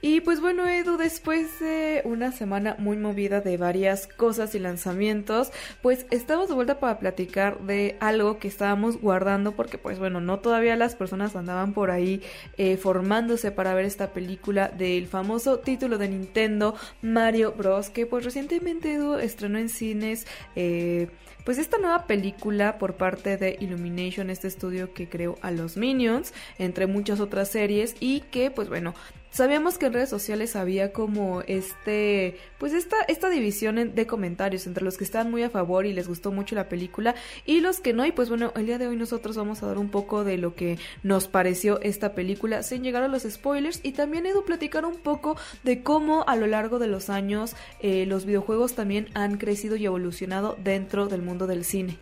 Y pues bueno, Edu, después de una semana muy movida de varias cosas y lanzamientos, pues estamos de vuelta para platicar de algo que estábamos guardando porque pues bueno, no todavía las personas andaban por ahí eh, formándose para ver esta película del famoso título de Nintendo Mario Bros. que pues recientemente Edu estrenó en cines. Eh, pues esta nueva película por parte de Illumination, este estudio que creó a los Minions, entre muchas otras series, y que pues bueno, Sabíamos que en redes sociales había como este, pues esta, esta división de comentarios entre los que estaban muy a favor y les gustó mucho la película y los que no. Y pues bueno, el día de hoy nosotros vamos a dar un poco de lo que nos pareció esta película sin llegar a los spoilers y también Edu platicar un poco de cómo a lo largo de los años eh, los videojuegos también han crecido y evolucionado dentro del mundo del cine.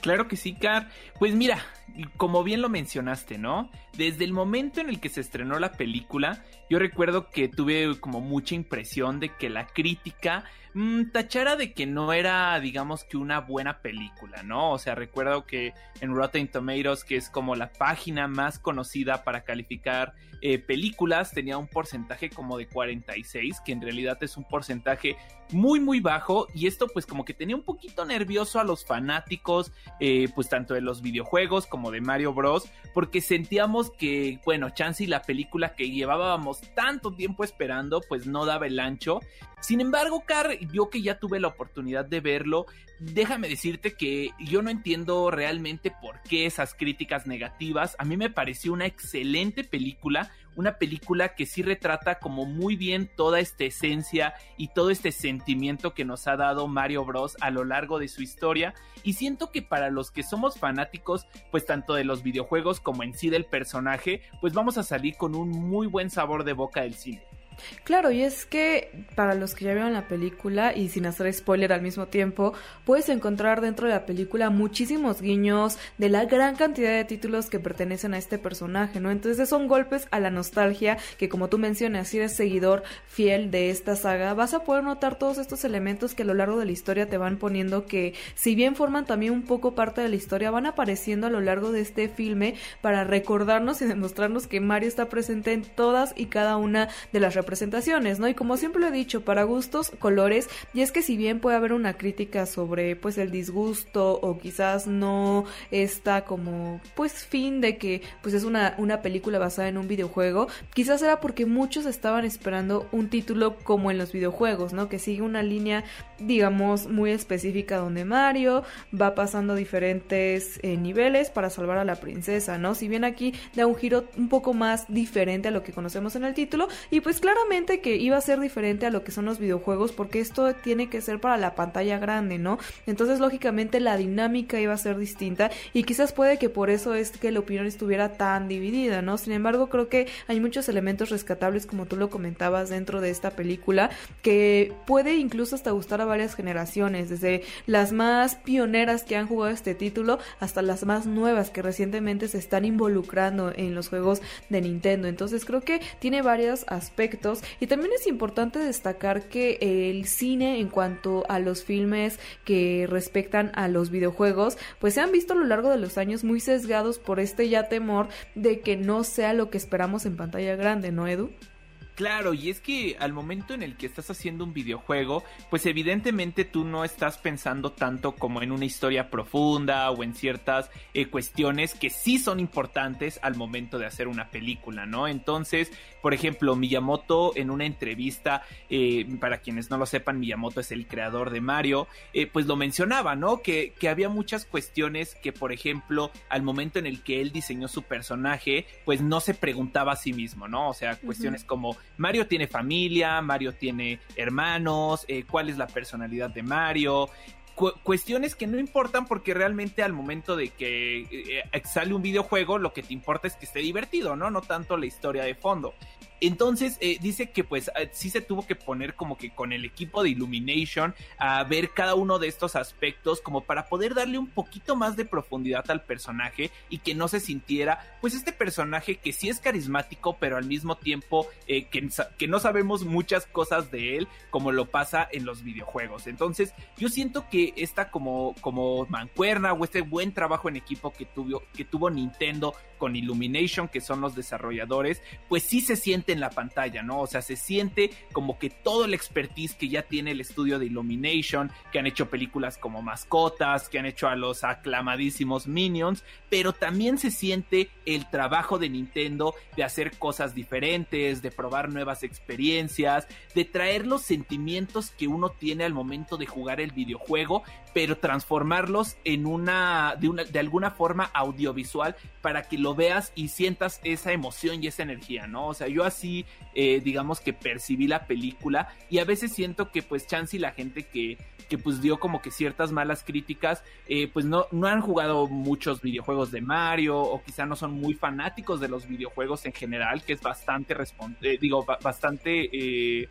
Claro que sí, Car. Pues mira, como bien lo mencionaste, ¿no? Desde el momento en el que se estrenó la película, yo recuerdo que tuve como mucha impresión de que la crítica mmm, tachara de que no era, digamos que una buena película, ¿no? O sea, recuerdo que en Rotten Tomatoes, que es como la página más conocida para calificar eh, películas, tenía un porcentaje como de 46, que en realidad es un porcentaje muy, muy bajo. Y esto pues como que tenía un poquito nervioso a los fanáticos, eh, pues tanto de los videojuegos como de Mario Bros. Porque sentíamos que, bueno, Chance y la película que llevábamos tanto tiempo esperando, pues no daba el ancho. Sin embargo, Car, yo que ya tuve la oportunidad de verlo, déjame decirte que yo no entiendo realmente por qué esas críticas negativas. A mí me pareció una excelente película, una película que sí retrata como muy bien toda esta esencia y todo este sentimiento que nos ha dado Mario Bros a lo largo de su historia y siento que para los que somos fanáticos pues tanto de los videojuegos como en sí del personaje pues vamos a salir con un muy buen sabor de boca del cine. Claro, y es que para los que ya vieron la película y sin hacer spoiler al mismo tiempo, puedes encontrar dentro de la película muchísimos guiños de la gran cantidad de títulos que pertenecen a este personaje, ¿no? Entonces son golpes a la nostalgia que como tú mencionas, si eres seguidor fiel de esta saga, vas a poder notar todos estos elementos que a lo largo de la historia te van poniendo que si bien forman también un poco parte de la historia, van apareciendo a lo largo de este filme para recordarnos y demostrarnos que Mario está presente en todas y cada una de las presentaciones, ¿no? Y como siempre lo he dicho, para gustos, colores, y es que si bien puede haber una crítica sobre pues el disgusto o quizás no está como pues fin de que pues es una, una película basada en un videojuego, quizás era porque muchos estaban esperando un título como en los videojuegos, ¿no? Que sigue una línea digamos muy específica donde Mario va pasando diferentes eh, niveles para salvar a la princesa, ¿no? Si bien aquí da un giro un poco más diferente a lo que conocemos en el título y pues claro claramente que iba a ser diferente a lo que son los videojuegos porque esto tiene que ser para la pantalla grande, ¿no? Entonces lógicamente la dinámica iba a ser distinta y quizás puede que por eso es que la opinión estuviera tan dividida, ¿no? Sin embargo creo que hay muchos elementos rescatables como tú lo comentabas dentro de esta película que puede incluso hasta gustar a varias generaciones, desde las más pioneras que han jugado este título hasta las más nuevas que recientemente se están involucrando en los juegos de Nintendo. Entonces creo que tiene varios aspectos y también es importante destacar que el cine en cuanto a los filmes que respectan a los videojuegos, pues se han visto a lo largo de los años muy sesgados por este ya temor de que no sea lo que esperamos en pantalla grande, ¿no, Edu? Claro, y es que al momento en el que estás haciendo un videojuego, pues evidentemente tú no estás pensando tanto como en una historia profunda o en ciertas eh, cuestiones que sí son importantes al momento de hacer una película, ¿no? Entonces, por ejemplo, Miyamoto en una entrevista, eh, para quienes no lo sepan, Miyamoto es el creador de Mario, eh, pues lo mencionaba, ¿no? Que, que había muchas cuestiones que, por ejemplo, al momento en el que él diseñó su personaje, pues no se preguntaba a sí mismo, ¿no? O sea, cuestiones como Mario tiene familia, Mario tiene hermanos, eh, cuál es la personalidad de Mario. cuestiones que no importan porque realmente al momento de que eh, sale un videojuego lo que te importa es que esté divertido, ¿no? No tanto la historia de fondo. Entonces eh, dice que pues eh, sí se tuvo que poner como que con el equipo de Illumination a ver cada uno de estos aspectos como para poder darle un poquito más de profundidad al personaje y que no se sintiera pues este personaje que sí es carismático pero al mismo tiempo eh, que, que, no sabemos muchas cosas de él como lo pasa en los videojuegos. Entonces yo siento que esta como, como mancuerna o este buen trabajo en equipo que tuvo, que tuvo Nintendo con Illumination que son los desarrolladores pues sí se siente en la pantalla, ¿no? O sea, se siente como que todo el expertise que ya tiene el estudio de Illumination, que han hecho películas como Mascotas, que han hecho a los aclamadísimos Minions, pero también se siente el trabajo de Nintendo de hacer cosas diferentes, de probar nuevas experiencias, de traer los sentimientos que uno tiene al momento de jugar el videojuego, pero transformarlos en una de, una, de alguna forma audiovisual para que lo veas y sientas esa emoción y esa energía, ¿no? O sea, yo así, eh, digamos que percibí la película y a veces siento que pues chance y la gente que, que pues dio como que ciertas malas críticas, eh, pues no, no han jugado muchos videojuegos de Mario o quizá no son muy fanáticos de los videojuegos en general, que es bastante, eh, digo, bastante,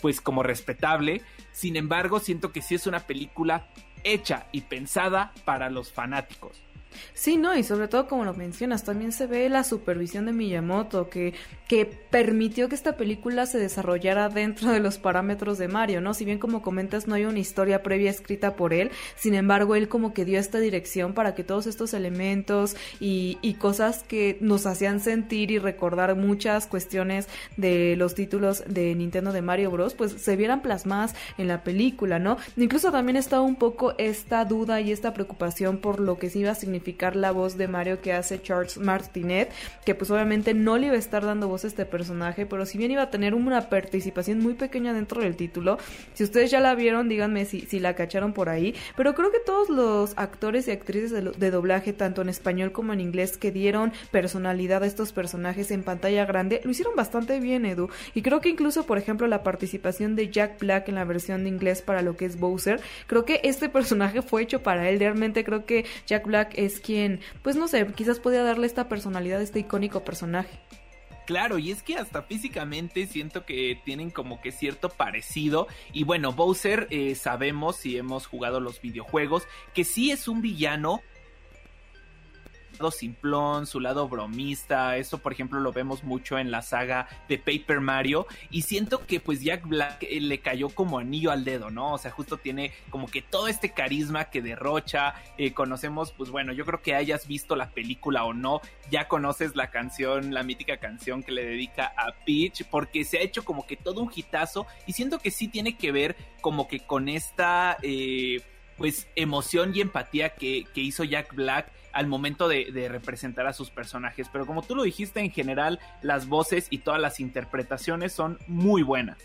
pues como respetable. Sin embargo, siento que sí es una película hecha y pensada para los fanáticos. Sí, no, y sobre todo como lo mencionas, también se ve la supervisión de Miyamoto, que, que permitió que esta película se desarrollara dentro de los parámetros de Mario, ¿no? Si bien como comentas no hay una historia previa escrita por él, sin embargo él como que dio esta dirección para que todos estos elementos y, cosas que nos hacían sentir y recordar muchas cuestiones de los títulos de Nintendo de Mario Bros, pues se vieran plasmadas en la película, ¿no? Incluso también estaba un poco esta duda y esta preocupación por lo que se iba a significar la voz de Mario que hace Charles Martinet, que pues obviamente no le iba a estar dando voz este personaje, pero si bien iba a tener una participación muy pequeña dentro del título, si ustedes ya la vieron, díganme si, si la cacharon por ahí, pero creo que todos los actores y actrices de, doblaje, tanto en español como en inglés, que dieron personalidad a estos personajes en pantalla grande, lo hicieron bastante bien, Edu, y creo que incluso, por ejemplo, la participación de Jack Black en la versión de inglés para lo que es Bowser, creo que este personaje fue hecho para él, realmente creo que Jack Black es quien, pues no sé, quizás podía darle esta personalidad a este icónico personaje. Claro, y es que hasta físicamente siento que tienen como que cierto parecido. Y bueno, Bowser eh, sabemos si hemos jugado los videojuegos que sí es un villano simplón, su lado bromista, eso por ejemplo lo vemos mucho en la saga de Paper Mario y siento que pues Jack Black eh, le cayó como anillo al dedo, ¿no? O sea, justo tiene como que todo este carisma que derrocha, eh, conocemos pues bueno, yo creo que hayas visto la película o no, ya conoces la canción, la mítica canción que le dedica a Peach porque se ha hecho como que todo un hitazo y siento que sí tiene que ver como que con esta... Eh, pues emoción y empatía que, que hizo Jack Black al momento de, de, representar a sus personajes. Pero como tú lo dijiste, en general las voces y todas las interpretaciones son muy buenas.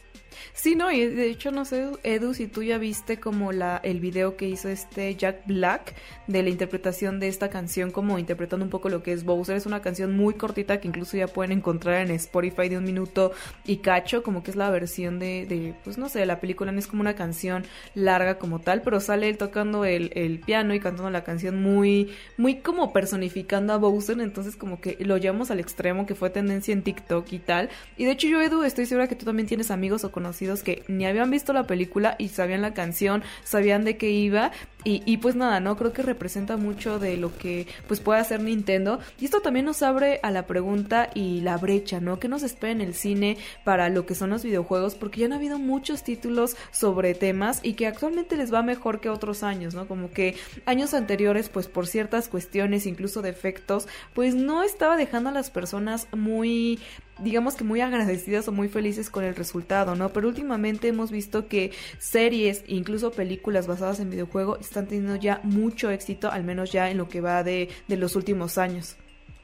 Sí, no, y de hecho no sé, Edu, si tú ya viste como la, el video que hizo este Jack Black de la interpretación de esta canción, como interpretando un poco lo que es Bowser. Es una canción muy cortita que incluso ya pueden encontrar en Spotify de un minuto y cacho, como que es la versión de, de pues no sé, la película no es como una canción larga como tal, pero sale él tocando el, el piano y cantando la canción muy, muy como personificando a Bowser, entonces como que lo llevamos al extremo que fue tendencia en TikTok y tal. Y de hecho yo, Edu, estoy segura que tú también tienes amigos o conocidos que ni habían visto la película y sabían la canción, sabían de qué iba y, pues nada, ¿no? Creo que representa mucho de lo que pues puede hacer Nintendo. Y esto también nos abre a la pregunta y la brecha, ¿no? ¿Qué nos espera en el cine para lo que son los videojuegos? Porque ya han habido muchos títulos sobre temas y que actualmente les va mejor que otros años, ¿no? Como que años anteriores, pues por ciertas cuestiones, incluso defectos, pues no estaba dejando a las personas muy digamos que muy agradecidas o muy felices con el resultado, ¿no? Pero últimamente hemos visto que series, incluso películas basadas en videojuego, están teniendo ya mucho éxito, al menos ya en lo que va de, de los últimos años.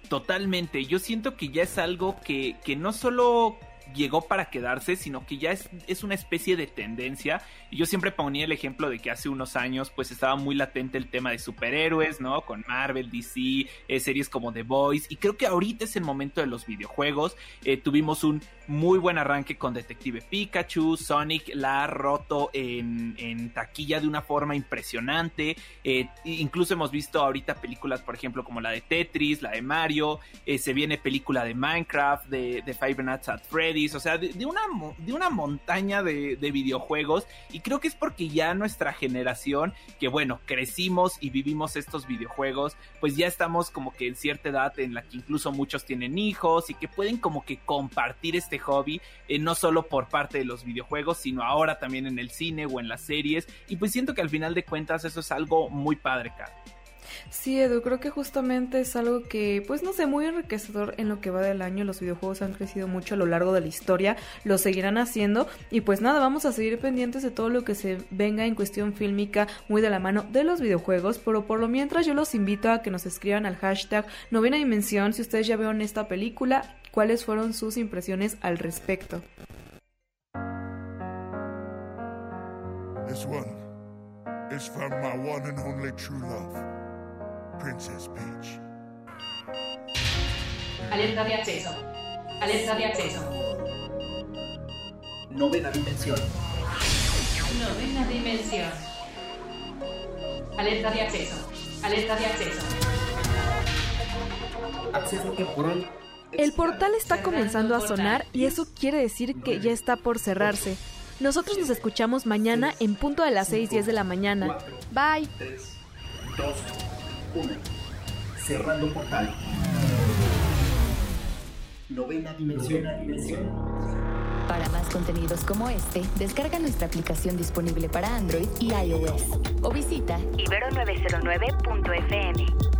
Totalmente, yo siento que ya es algo que, que no solo llegó para quedarse, sino que ya es, es, una especie de tendencia. Y yo siempre ponía el ejemplo de que hace unos años pues estaba muy latente el tema de superhéroes, ¿no? Con Marvel, DC, eh, series como The Boys. Y creo que ahorita es el momento de los videojuegos. Eh, tuvimos un muy buen arranque con Detective Pikachu. Sonic la ha roto en, en taquilla de una forma impresionante. Eh, incluso hemos visto ahorita películas, por ejemplo, como la de Tetris, la de Mario. Se viene película de Minecraft, de, de Five Nights at O sea, de, una, de una montaña de, de videojuegos. Y creo que es porque ya nuestra generación, que bueno, crecimos y vivimos estos videojuegos, pues ya estamos como que en cierta edad en la que incluso muchos tienen hijos y que pueden como que compartir este hobby, eh, no solo por parte de los videojuegos, sino ahora también en el cine o en las series. Y pues siento que al final de cuentas eso es algo muy padre, cara. Sí, Edu, creo que justamente es algo que, pues no sé, muy enriquecedor en lo que va del año. Los videojuegos han crecido mucho a lo largo de la historia, lo seguirán haciendo. Y pues nada, vamos a seguir pendientes de todo lo que se venga en cuestión fílmica, muy de la mano de los videojuegos. Pero por lo mientras, yo los invito a que nos escriban al hashtag Novena Dimensión si ustedes ya vieron esta película, cuáles fueron sus impresiones al respecto. This one is from my one and only. Princess Peach. Alerta de acceso. Alerta de acceso. Novena dimensión. Novena dimensión. Alerta de acceso. Alerta de acceso. Acceso temporal. El portal está comenzando a sonar y eso quiere decir que ya está por cerrarse. Nosotros nos escuchamos mañana en punto de las 6:10 de la mañana. Bye. 3, 2, 1. Cerrando portal. Novena dimensión. Para más contenidos como este, descarga nuestra aplicación disponible para Android y iOS o visita ibero909.fm.